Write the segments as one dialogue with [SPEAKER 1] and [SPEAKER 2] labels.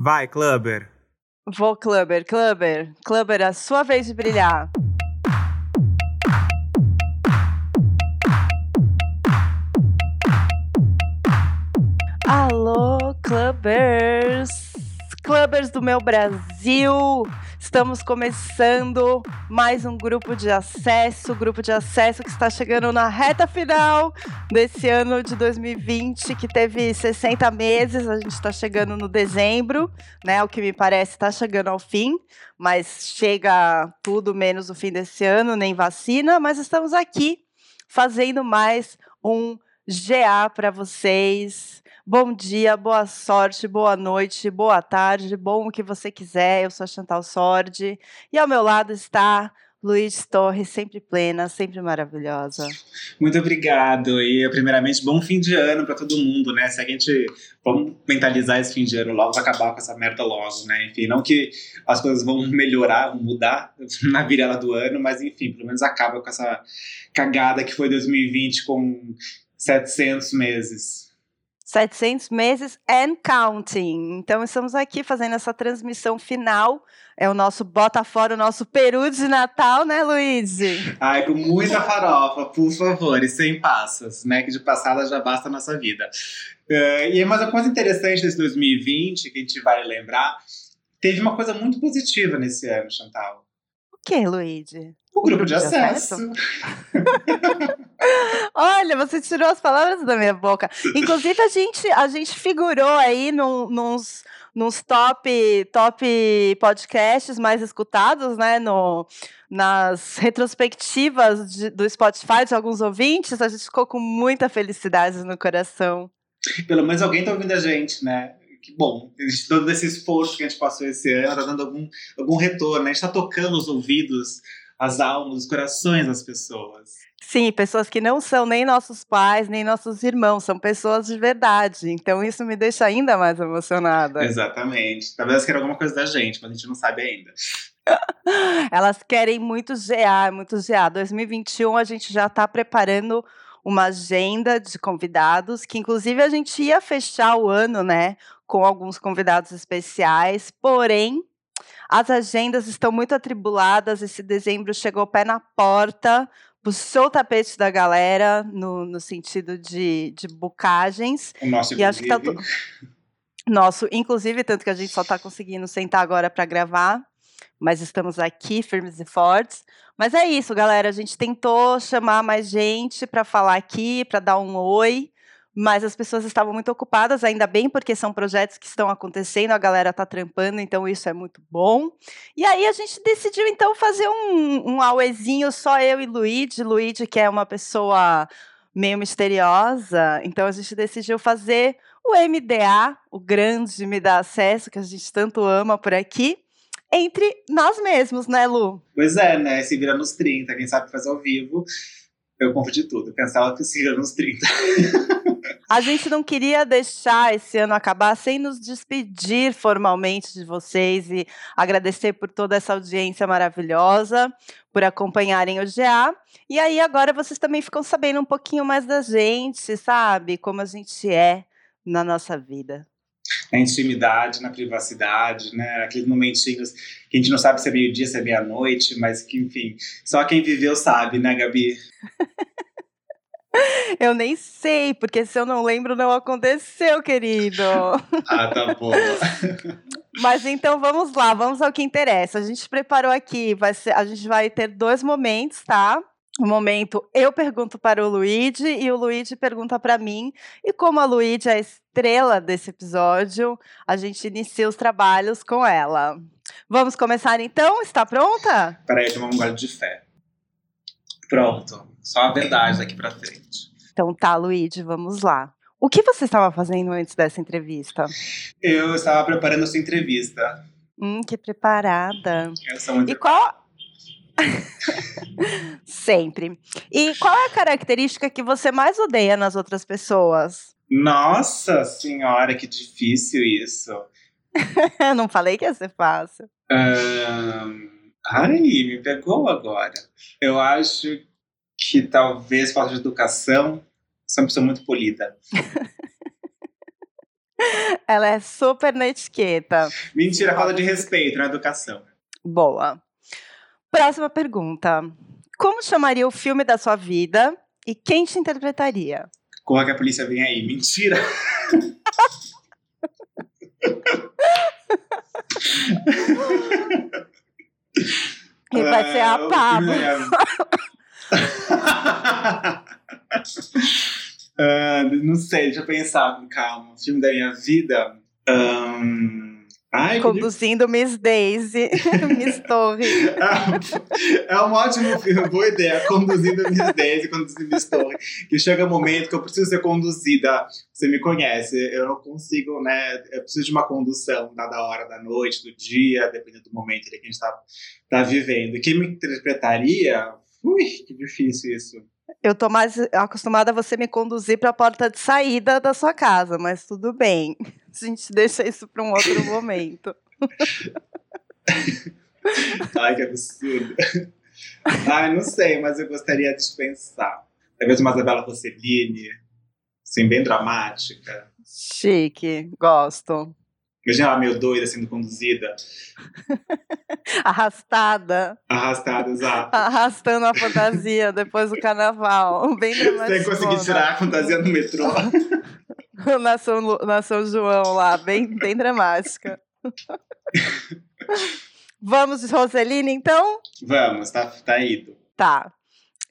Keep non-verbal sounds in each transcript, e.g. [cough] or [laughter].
[SPEAKER 1] Vai, Clubber.
[SPEAKER 2] Vou, Clubber, Clubber. Clubber, a sua vez de brilhar. Alô, Clubbers! Clubbers do meu Brasil! Estamos começando mais um grupo de acesso, grupo de acesso que está chegando na reta final desse ano de 2020, que teve 60 meses, a gente está chegando no dezembro, né? O que me parece está chegando ao fim, mas chega tudo menos o fim desse ano, nem vacina, mas estamos aqui fazendo mais um GA para vocês Bom dia, boa sorte, boa noite, boa tarde, bom o que você quiser. Eu sou a Chantal Sordi e ao meu lado está Luiz Torres, sempre plena, sempre maravilhosa.
[SPEAKER 3] Muito obrigado. E, primeiramente, bom fim de ano para todo mundo, né? Se a gente. Vamos mentalizar esse fim de ano logo, acabar com essa merda logo, né? Enfim, não que as coisas vão melhorar, vão mudar [laughs] na virada do ano, mas enfim, pelo menos acaba com essa cagada que foi 2020 com 700 meses.
[SPEAKER 2] 700 meses and counting. Então, estamos aqui fazendo essa transmissão final. É o nosso bota fora, o nosso peru de Natal, né, Luiz?
[SPEAKER 3] Ai, com muita farofa, por favor, e sem passas, né? Que de passada já basta a nossa vida. Uh, e mais uma coisa interessante desse 2020, que a gente vai lembrar, teve uma coisa muito positiva nesse ano, Chantal.
[SPEAKER 2] O que, Luigi?
[SPEAKER 3] O grupo de acesso. [laughs]
[SPEAKER 2] Olha, você tirou as palavras da minha boca. Inclusive, a gente, a gente figurou aí num, nos, nos top, top podcasts mais escutados, né? No, nas retrospectivas de, do Spotify de alguns ouvintes. A gente ficou com muita felicidade no coração.
[SPEAKER 3] Pelo menos alguém tá ouvindo a gente, né? que bom, todo esse esforço que a gente passou esse ano, tá dando algum, algum retorno, né? a gente tá tocando os ouvidos as almas, os corações das pessoas.
[SPEAKER 2] Sim, pessoas que não são nem nossos pais, nem nossos irmãos, são pessoas de verdade. Então isso me deixa ainda mais emocionada.
[SPEAKER 3] Exatamente. Talvez elas queiram alguma coisa da gente, mas a gente não sabe ainda. [laughs]
[SPEAKER 2] elas querem muito GA, muito GA. 2021 a gente já está preparando uma agenda de convidados, que inclusive a gente ia fechar o ano, né, com alguns convidados especiais, porém as agendas estão muito atribuladas. Esse dezembro chegou pé na porta, puxou o tapete da galera no, no sentido de, de bucagens.
[SPEAKER 3] O nosso,
[SPEAKER 2] e acho que tá Nosso, inclusive, tanto que a gente só está conseguindo sentar agora para gravar, mas estamos aqui firmes e fortes. Mas é isso, galera. A gente tentou chamar mais gente para falar aqui, para dar um oi mas as pessoas estavam muito ocupadas, ainda bem, porque são projetos que estão acontecendo, a galera está trampando, então isso é muito bom. E aí a gente decidiu, então, fazer um, um auezinho só eu e Luigi. Luigi, que é uma pessoa meio misteriosa, então a gente decidiu fazer o MDA, o grande Me Dá Acesso, que a gente tanto ama por aqui, entre nós mesmos, né, Lu?
[SPEAKER 3] Pois é, né? Se vira nos 30, quem sabe fazer ao vivo. Eu confundi tudo. Pensava que se vira nos 30. [laughs]
[SPEAKER 2] A gente não queria deixar esse ano acabar sem nos despedir formalmente de vocês e agradecer por toda essa audiência maravilhosa, por acompanharem o GA. E aí agora vocês também ficam sabendo um pouquinho mais da gente, sabe? Como a gente é na nossa vida.
[SPEAKER 3] Na intimidade, na privacidade, né? Aqueles momentinhos que a gente não sabe se é meio-dia, se é meia-noite, mas que, enfim, só quem viveu sabe, né, Gabi? [laughs]
[SPEAKER 2] Eu nem sei, porque se eu não lembro, não aconteceu, querido. [laughs]
[SPEAKER 3] Ah, tá bom.
[SPEAKER 2] Mas então vamos lá, vamos ao que interessa. A gente preparou aqui, vai ser, a gente vai ter dois momentos, tá? O momento eu pergunto para o Luigi e o Luigi pergunta para mim. E como a Luigi é a estrela desse episódio, a gente inicia os trabalhos com ela. Vamos começar então? Está pronta?
[SPEAKER 3] Peraí, tomar um gole de fé. Pronto. Só a verdade daqui para frente.
[SPEAKER 2] Então tá, Luigi, vamos lá. O que você estava fazendo antes dessa entrevista?
[SPEAKER 3] Eu estava preparando essa entrevista.
[SPEAKER 2] Hum, que preparada.
[SPEAKER 3] Eu sou muito
[SPEAKER 2] E qual [laughs] Sempre. E qual é a característica que você mais odeia nas outras pessoas?
[SPEAKER 3] Nossa senhora, que difícil isso. [laughs]
[SPEAKER 2] Não falei que ia ser fácil.
[SPEAKER 3] Um... Ai, me pegou agora. Eu acho que talvez falta de educação, sou uma pessoa muito polida. [laughs]
[SPEAKER 2] Ela é super na etiqueta.
[SPEAKER 3] Mentira, falta de respeito na educação.
[SPEAKER 2] Boa. Próxima pergunta. Como chamaria o filme da sua vida e quem te interpretaria?
[SPEAKER 3] Corra que a polícia vem aí. Mentira! [laughs]
[SPEAKER 2] E vai ser a
[SPEAKER 3] Ah, o
[SPEAKER 2] Pablo. [laughs]
[SPEAKER 3] Ah, não sei, deixa eu pensar com calma. O filme da minha vida. Ahn, Ai, que
[SPEAKER 2] Conduzindo Miss Daisy, [laughs] Miss Torre. [laughs]
[SPEAKER 3] É um ótimo filme, boa ideia. Conduzindo Miss Daisy, conduzindo Miss Torre. Que chega um momento que eu preciso ser conduzida. Você me conhece, eu não consigo, né? Eu preciso de uma condução, dada a hora da noite, do dia, dependendo do momento que a gente tá, tá vivendo. Quem me interpretaria? Ui, que difícil isso.
[SPEAKER 2] Eu tô mais acostumada a você me conduzir para a porta de saída da sua casa, mas tudo bem. [laughs] A gente deixa isso para um outro [laughs] momento.
[SPEAKER 3] Ai, que absurdo. Ai, não sei, mas eu gostaria de pensar. Talvez uma Isabela Rossellini, assim, bem dramática.
[SPEAKER 2] Chique, gosto.
[SPEAKER 3] Imagina ela meio doida sendo conduzida, [laughs]
[SPEAKER 2] Arrastada,
[SPEAKER 3] arrastada, exato.
[SPEAKER 2] arrastando a fantasia [laughs] depois do carnaval. Bem dramático.
[SPEAKER 3] Sem conseguir tirar a fantasia no metrô. [laughs]
[SPEAKER 2] na São, na São João lá, bem, bem dramática. [laughs] Vamos Roseline, então?
[SPEAKER 3] Vamos, tá, tá ido.
[SPEAKER 2] Tá.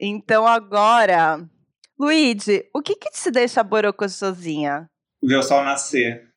[SPEAKER 2] Então agora, Luigi, o que que te deixa borocochosinha?
[SPEAKER 3] Ver o sol nascer.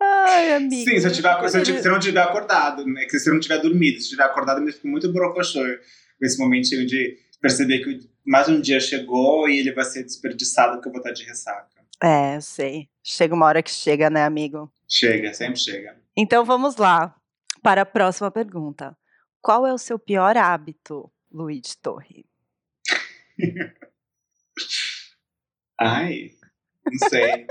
[SPEAKER 2] Ai, amiga.
[SPEAKER 3] Sim, se eu, tiver, se, eu,
[SPEAKER 2] poderia-
[SPEAKER 3] se eu não tiver acordado, né? Que se eu não tiver dormido, se eu tiver acordado, eu fico muito borocochô com esse momentinho de perceber que mais um dia chegou e ele vai ser desperdiçado porque eu vou estar de ressaca.
[SPEAKER 2] É, eu sei. Chega uma hora que chega, né, amigo?
[SPEAKER 3] Chega, sempre chega.
[SPEAKER 2] Então vamos lá para a próxima pergunta. Qual é o seu pior hábito, Luigi Torre? [laughs]
[SPEAKER 3] Ai, não sei.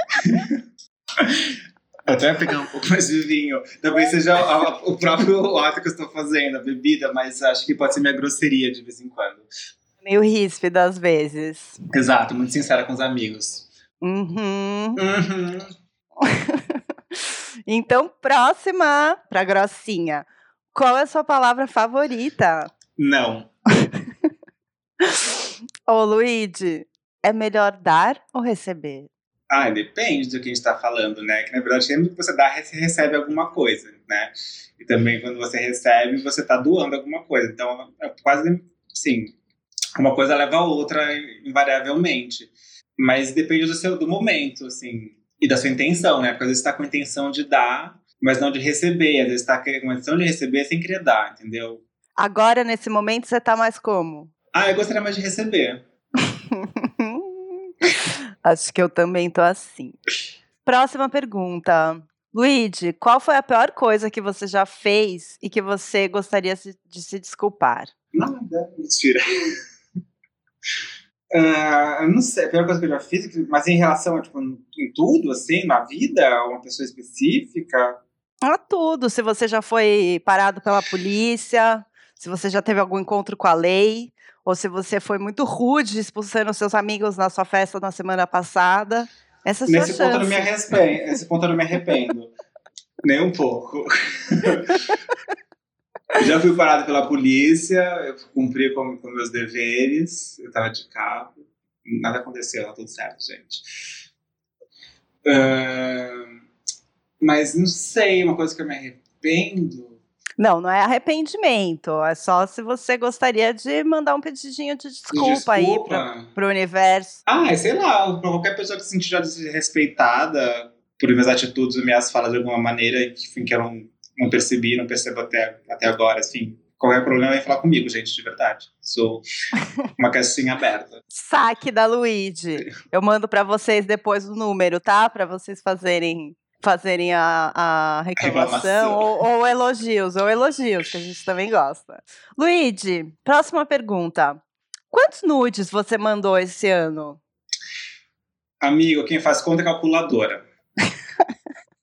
[SPEAKER 3] [laughs] Eu até ia pegar um pouco mais de vinho. Talvez seja a- o próprio ato que eu estou fazendo, a bebida, mas acho que pode ser minha grosseria de vez em quando.
[SPEAKER 2] Meio ríspido às vezes.
[SPEAKER 3] Exato, muito sincera com os amigos.
[SPEAKER 2] Uhum.
[SPEAKER 3] Uhum. [laughs]
[SPEAKER 2] Então, próxima para grossinha. Qual é a sua palavra favorita?
[SPEAKER 3] Não. [laughs]
[SPEAKER 2] Ô, Luigi, é melhor dar ou receber?
[SPEAKER 3] Ah, depende do que a gente está falando, né? Que na verdade, sempre que você dá, você recebe alguma coisa, né? E também quando você recebe, você está doando alguma coisa. Então, é quase, sim, uma coisa leva a outra invariavelmente. Mas depende do seu do momento, assim, e da sua intenção, né? Porque às vezes você está com a intenção de dar, mas não de receber. Às vezes está com a intenção de receber sem querer dar, entendeu?
[SPEAKER 2] Agora, nesse momento, você tá mais como?
[SPEAKER 3] Ah, eu gostaria mais de receber. [laughs]
[SPEAKER 2] Acho que eu também tô assim. Próxima pergunta. Luigi, qual foi a pior coisa que você já fez e que você gostaria de se desculpar?
[SPEAKER 3] Nada, mentira. [laughs] Eu não sei, a pior coisa que eu já fiz, mas em relação a, tipo, em tudo, assim, na vida, uma pessoa específica,
[SPEAKER 2] Ah, tudo. Se você já foi parado pela polícia, se você já teve algum encontro com a lei, ou se você foi muito rude expulsando seus amigos na sua festa na semana passada. Essa é a sua
[SPEAKER 3] nesse ponto, eu não me
[SPEAKER 2] chance.
[SPEAKER 3] arrependo, nesse ponto eu não me arrependo. [laughs] Nem um pouco. [laughs] já fui parado pela polícia, eu cumpri com, com meus deveres, eu tava de carro, nada aconteceu, tá tudo certo, gente. Ah, mas não sei, uma coisa que eu me arrependo.
[SPEAKER 2] Não, não é arrependimento. É só se você gostaria de mandar um pedidinho de desculpa, aí
[SPEAKER 3] Desculpa.
[SPEAKER 2] pro, universo.
[SPEAKER 3] Ah, sei lá, pra qualquer pessoa que se sentir já desrespeitada por minhas atitudes minhas falas de alguma maneira que, enfim, que eu não, não percebi, não percebo até, até agora, assim. Qualquer problema vem falar comigo, gente, de verdade. Sou [laughs] uma caixinha aberta.
[SPEAKER 2] Saque da Luigi. Eu mando pra vocês depois o número, tá? Pra vocês fazerem fazerem a, a reclamação,
[SPEAKER 3] Reclamação.
[SPEAKER 2] Ou, ou elogios, ou elogios, que a gente também gosta. Luigi, próxima pergunta. Quantos nudes você mandou esse ano?
[SPEAKER 3] Amigo, quem faz conta é calculadora. [laughs]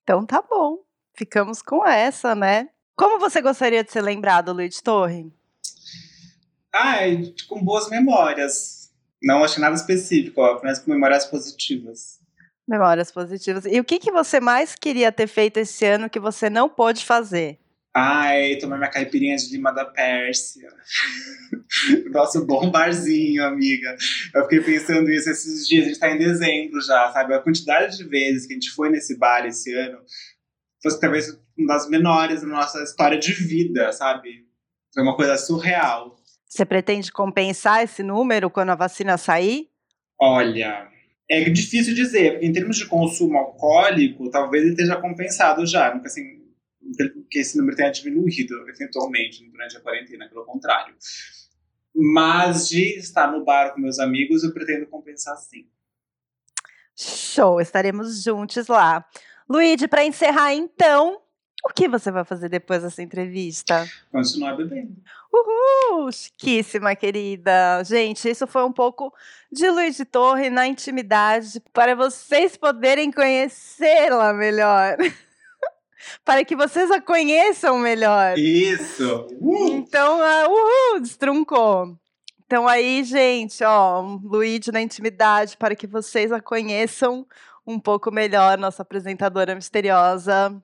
[SPEAKER 2] Então tá bom. Ficamos com essa, né? Como você gostaria de ser lembrado, Luigi Torre?
[SPEAKER 3] Ai, com boas memórias. Não achei nada específico, ó, apenas com memórias positivas.
[SPEAKER 2] Memórias positivas. E o que, que você mais queria ter feito esse ano que você não pôde fazer?
[SPEAKER 3] Ai, tomar minha caipirinha de lima da Pérsia. [laughs] Nosso bom barzinho, amiga. Eu fiquei pensando isso esses dias, a gente tá em dezembro já, sabe? A quantidade de vezes que a gente foi nesse bar esse ano fosse talvez uma das menores da nossa história de vida, sabe? Foi uma coisa surreal.
[SPEAKER 2] Você pretende compensar esse número quando a vacina sair?
[SPEAKER 3] Olha, é difícil dizer, porque em termos de consumo alcoólico, talvez ele esteja compensado já. Nunca assim, que esse número tenha diminuído eventualmente durante a quarentena, pelo contrário. Mas de estar no bar com meus amigos, eu pretendo compensar sim.
[SPEAKER 2] Show, estaremos juntos lá. Luíde, para encerrar então, o que você vai fazer depois dessa entrevista?
[SPEAKER 3] Continuar bebendo.
[SPEAKER 2] Uhul! Chiquíssima, querida. Gente, isso foi um pouco de Luiz de Torre na intimidade para vocês poderem conhecê-la melhor. [laughs] para que vocês a conheçam melhor.
[SPEAKER 3] Isso!
[SPEAKER 2] Uh! Então, uh, uhul, destruncou. Então aí, gente, ó, Luíde na intimidade, para que vocês a conheçam um pouco melhor, nossa apresentadora misteriosa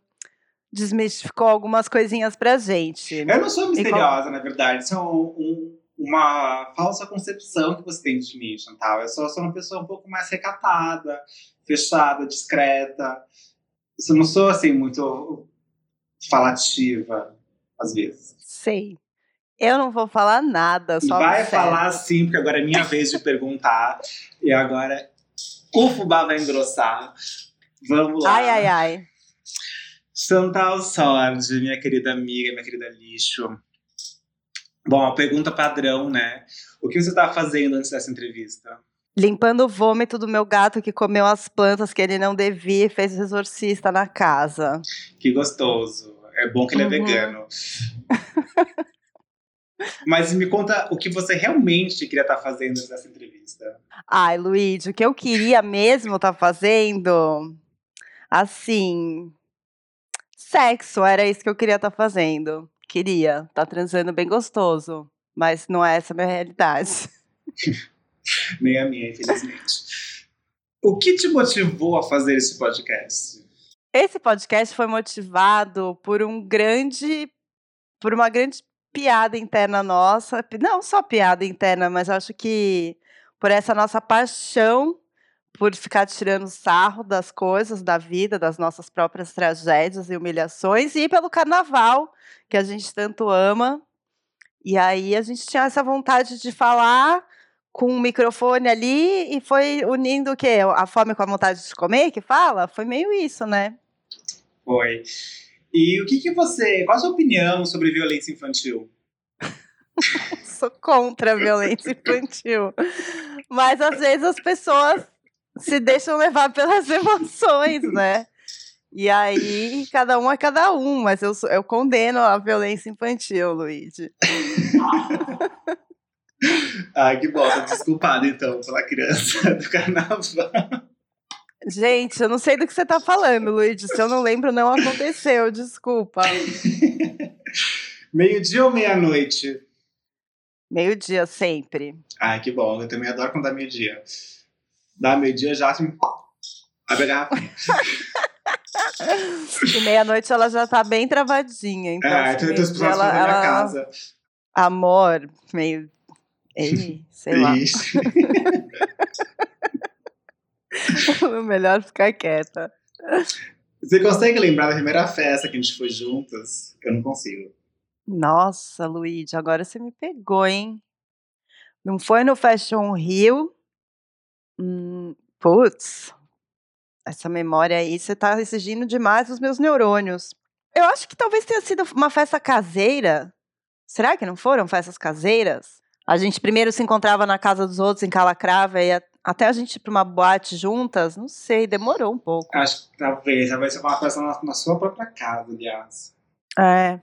[SPEAKER 2] desmistificou algumas coisinhas pra gente.
[SPEAKER 3] Eu não sou misteriosa, na verdade. Isso é um, um, uma falsa concepção que você tem de mim, Chantal. Eu sou, sou uma pessoa um pouco mais recatada, fechada, discreta. Eu não sou, assim, muito falativa, às vezes.
[SPEAKER 2] Sei. Eu não vou falar nada, só
[SPEAKER 3] Vai falar sim, porque agora é minha vez de perguntar. E agora o fubá vai engrossar. Vamos lá.
[SPEAKER 2] Ai, ai, ai.
[SPEAKER 3] Chantal Sorge, minha querida amiga, minha querida lixo. Bom, a pergunta padrão, né? O que você estava fazendo antes dessa entrevista?
[SPEAKER 2] Limpando o vômito do meu gato que comeu as plantas que ele não devia e fez exorcista na casa.
[SPEAKER 3] Que gostoso. É bom que ele é uhum. vegano. Mas me conta o que você realmente queria estar tá fazendo nessa entrevista.
[SPEAKER 2] Ai, Luíde, o que eu queria mesmo estar tá fazendo, assim, sexo, era isso que eu queria estar tá fazendo. Queria estar tá transando bem gostoso, mas não é essa a minha realidade. [laughs]
[SPEAKER 3] Nem a minha, infelizmente. O que te motivou a fazer esse podcast?
[SPEAKER 2] Esse podcast foi motivado por um grande, por uma grande piada interna nossa, não só piada interna, mas acho que por essa nossa paixão por ficar tirando sarro das coisas, da vida, das nossas próprias tragédias e humilhações, e pelo carnaval, que a gente tanto ama. E aí a gente tinha essa vontade de falar com um microfone ali e foi unindo o quê? A fome com a vontade de comer, que fala? Foi meio isso, né?
[SPEAKER 3] Foi. E o que, que você. Qual a sua opinião sobre violência infantil? [laughs]
[SPEAKER 2] Sou contra a violência infantil. Mas às vezes as pessoas se deixam levar pelas [laughs] emoções, né? E aí, cada um é cada um, mas eu, eu condeno a violência infantil, Luigi. [laughs]
[SPEAKER 3] Ai, que bosta. Desculpado, então, pela criança [laughs] do carnaval.
[SPEAKER 2] Gente, eu não sei do que você tá falando, Luigi. Se eu não lembro, não aconteceu. Desculpa.
[SPEAKER 3] Meio-dia ou meia-noite?
[SPEAKER 2] Meio-dia, sempre.
[SPEAKER 3] Ai, que bom. Eu também adoro quando dá meio-dia dá meio-dia já assim, abre a garrafinha. [laughs]
[SPEAKER 2] e meia-noite ela já tá bem travadinha. Então,
[SPEAKER 3] é, assim, eu tô ela, ela... casa.
[SPEAKER 2] Amor, meio. Ei, [laughs] sei lá. [laughs] Melhor ficar quieta.
[SPEAKER 3] Você consegue lembrar da primeira festa que a gente foi juntas? Eu não consigo.
[SPEAKER 2] Nossa, Luíde, agora você me pegou, hein? Não foi no Fashion Rio, Hum, putz, essa memória aí, você tá exigindo demais os meus neurônios. Eu acho que talvez tenha sido uma festa caseira. Será que não foram festas caseiras? A gente primeiro se encontrava na casa dos outros em Calacrava e até a gente ir para uma boate juntas, não sei, demorou um pouco.
[SPEAKER 3] Acho que talvez, talvez seja uma festa na, na sua própria casa, aliás.
[SPEAKER 2] É,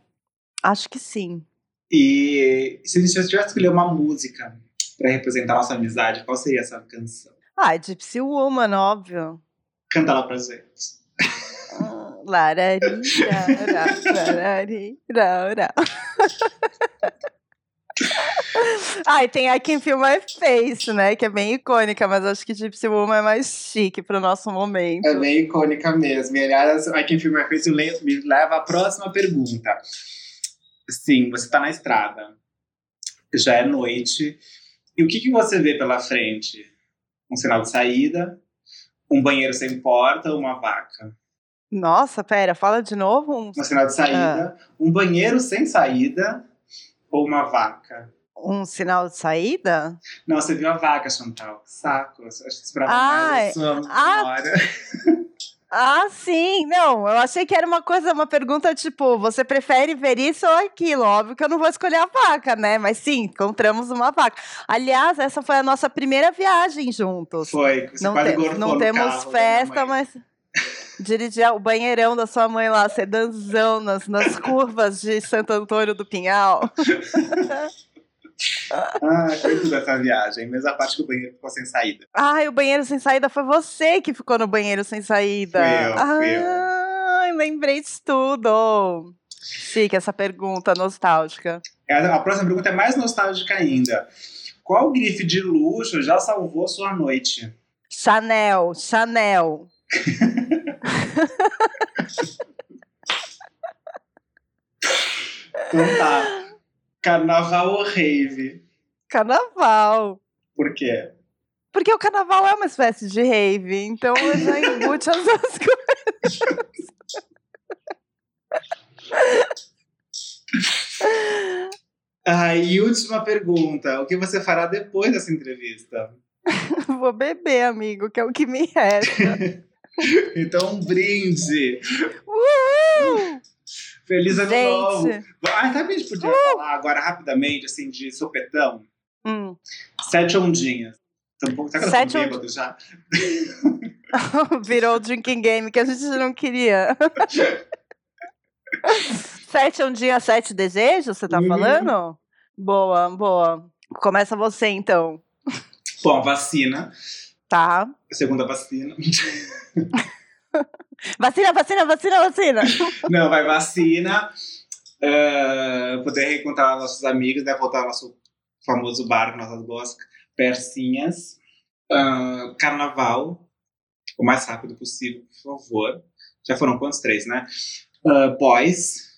[SPEAKER 2] acho que sim.
[SPEAKER 3] E se você tivesse que escolher uma música para representar a nossa amizade, qual seria essa canção?
[SPEAKER 2] Ah, Gypsy Woman, óbvio.
[SPEAKER 3] Canta lá pra gente.
[SPEAKER 2] Ah, larari, larari, larari, larari. Ah, e tem I Can Feel My Face, né? Que é bem icônica, mas acho que Gypsy Woman é mais chique pro nosso momento.
[SPEAKER 3] É bem icônica mesmo. E aliás, I Can Feel My Face me leva à próxima pergunta. Sim, você tá na estrada. Já é noite. E o que, que você vê pela frente? Um sinal de saída, um banheiro sem porta ou uma vaca?
[SPEAKER 2] Nossa, pera, fala de novo. Um,
[SPEAKER 3] um sinal de saída, ah. um banheiro sem saída ou uma vaca?
[SPEAKER 2] Um sinal de saída?
[SPEAKER 3] Não, você viu a vaca, Chantal. Saco. Acho que esperava ah, mais sua ah,
[SPEAKER 2] Ah, sim. Não, eu achei que era uma coisa, uma pergunta tipo, você prefere ver isso ou aquilo? Óbvio que eu não vou escolher a vaca, né? Mas sim, encontramos uma vaca. Aliás, essa foi a nossa primeira viagem juntos.
[SPEAKER 3] Foi.
[SPEAKER 2] Você não, te, não temos festa, mas dirigir o banheirão da sua mãe lá, sedanzão nas, nas curvas de Santo Antônio do Pinhal. [laughs]
[SPEAKER 3] ah, foi tudo essa viagem, mesmo a parte que o banheiro ficou sem saída.
[SPEAKER 2] Ai, o banheiro sem saída foi você que ficou no banheiro sem saída.
[SPEAKER 3] Fui eu, fui
[SPEAKER 2] Ai, lembrei de tudo. Chique essa pergunta nostálgica.
[SPEAKER 3] A próxima pergunta é mais nostálgica ainda. Qual grife de luxo já salvou sua noite?
[SPEAKER 2] Chanel, Chanel.
[SPEAKER 3] então tá. Carnaval ou rave?
[SPEAKER 2] Carnaval.
[SPEAKER 3] Por quê?
[SPEAKER 2] Porque o carnaval é uma espécie de rave, então eu já embute as duas [laughs] coisas.
[SPEAKER 3] Ah, e última pergunta: o que você fará depois dessa entrevista? [laughs]
[SPEAKER 2] Vou beber, amigo, que é o que me resta. [laughs]
[SPEAKER 3] então, um brinde!
[SPEAKER 2] Uhul!
[SPEAKER 3] Feliz ano gente. novo! Ah, a gente podia uh! falar agora rapidamente, assim, de sopetão?
[SPEAKER 2] Hum.
[SPEAKER 3] Sete ondinhas. Tô um pouco, tá Sete bêbado já? [laughs]
[SPEAKER 2] Virou o drinking game que a gente não queria. [laughs] sete ondinhas, sete desejos, você tá uhum. falando? Boa, boa. Começa você, então.
[SPEAKER 3] Bom, vacina.
[SPEAKER 2] Tá.
[SPEAKER 3] Segunda vacina. [laughs]
[SPEAKER 2] vacina, vacina, vacina, vacina. [laughs]
[SPEAKER 3] Não, vai vacina. Uh, poder reencontrar nossos amigos, né? Voltar ao nosso famoso bar nossas boas persinhas. Uh, carnaval, o mais rápido possível, por favor. Já foram quantos? Três, né? Uh, boys.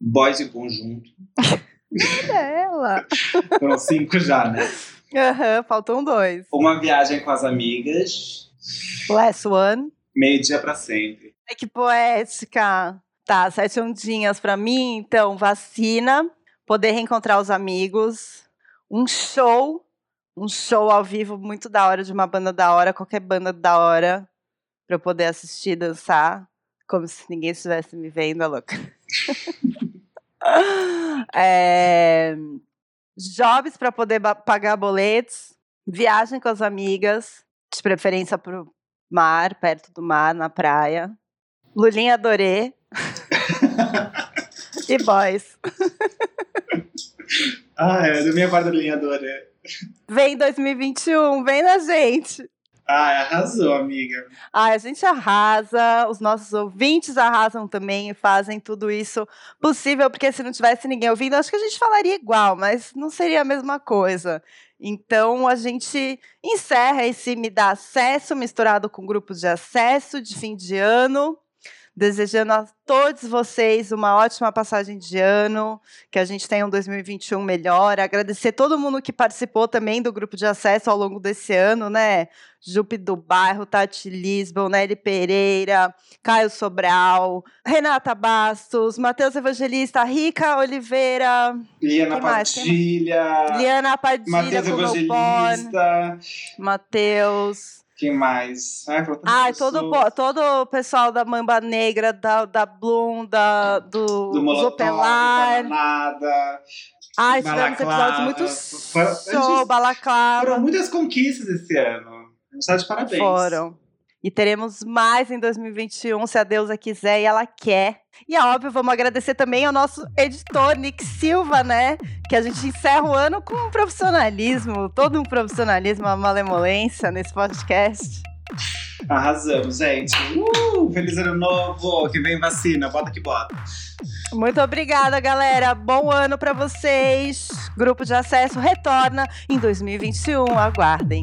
[SPEAKER 3] Boys em conjunto. [laughs]
[SPEAKER 2] Ela. [laughs]
[SPEAKER 3] foram cinco já, né?
[SPEAKER 2] Aham, uhum, faltam dois.
[SPEAKER 3] Uma viagem com as amigas.
[SPEAKER 2] Last one.
[SPEAKER 3] Meio dia pra sempre.
[SPEAKER 2] Ai, que poética. Tá, sete ondinhas pra mim, então, vacina, poder reencontrar os amigos, um show, um show ao vivo muito da hora, de uma banda da hora, qualquer banda da hora, pra eu poder assistir, dançar, como se ninguém estivesse me vendo, a louca. [laughs] é, jobs para poder pagar boletos, viagem com as amigas, de preferência pro mar, perto do mar, na praia. Lulinha adorei. [laughs] e boys.
[SPEAKER 3] ah, é, do minha parte Lulinha adorei.
[SPEAKER 2] Vem 2021, vem na gente.
[SPEAKER 3] Ah, arrasou, amiga.
[SPEAKER 2] Ah, a gente arrasa, os nossos ouvintes arrasam também e fazem tudo isso possível, porque se não tivesse ninguém ouvindo, acho que a gente falaria igual, mas não seria a mesma coisa. Então a gente encerra esse Me Dá Acesso misturado com grupos de acesso de fim de ano desejando a todos vocês uma ótima passagem de ano, que a gente tenha um 2021 melhor. Agradecer todo mundo que participou também do grupo de acesso ao longo desse ano, né? Jupe do Bairro, Tati Lisbon, Nelly Pereira, Caio Sobral, Renata Bastos, Matheus Evangelista, Rica Oliveira.
[SPEAKER 3] Liana Padilha.
[SPEAKER 2] Liana Padilha,
[SPEAKER 3] Matheus Evangelista.
[SPEAKER 2] Matheus.
[SPEAKER 3] Quem mais?
[SPEAKER 2] Ai, todo, todo o pessoal da Mamba Negra, da, da Bloom, da, do,
[SPEAKER 3] do Zopelar. Nada.
[SPEAKER 2] Ai, tivemos episódios muito show, Balaclava.
[SPEAKER 3] Foram muitas conquistas esse ano. Está de parabéns.
[SPEAKER 2] Foram. E teremos mais em 2021, se a deusa quiser e ela quer. E é óbvio, vamos agradecer também ao nosso editor, Nick Silva, né? Que a gente encerra o ano com um profissionalismo, todo um profissionalismo, uma malemolência nesse podcast.
[SPEAKER 3] Arrasamos, gente. Uh, feliz ano novo, que vem vacina, bota que bota.
[SPEAKER 2] Muito obrigada, galera. Bom ano para vocês. Grupo de acesso retorna em 2021. Aguardem.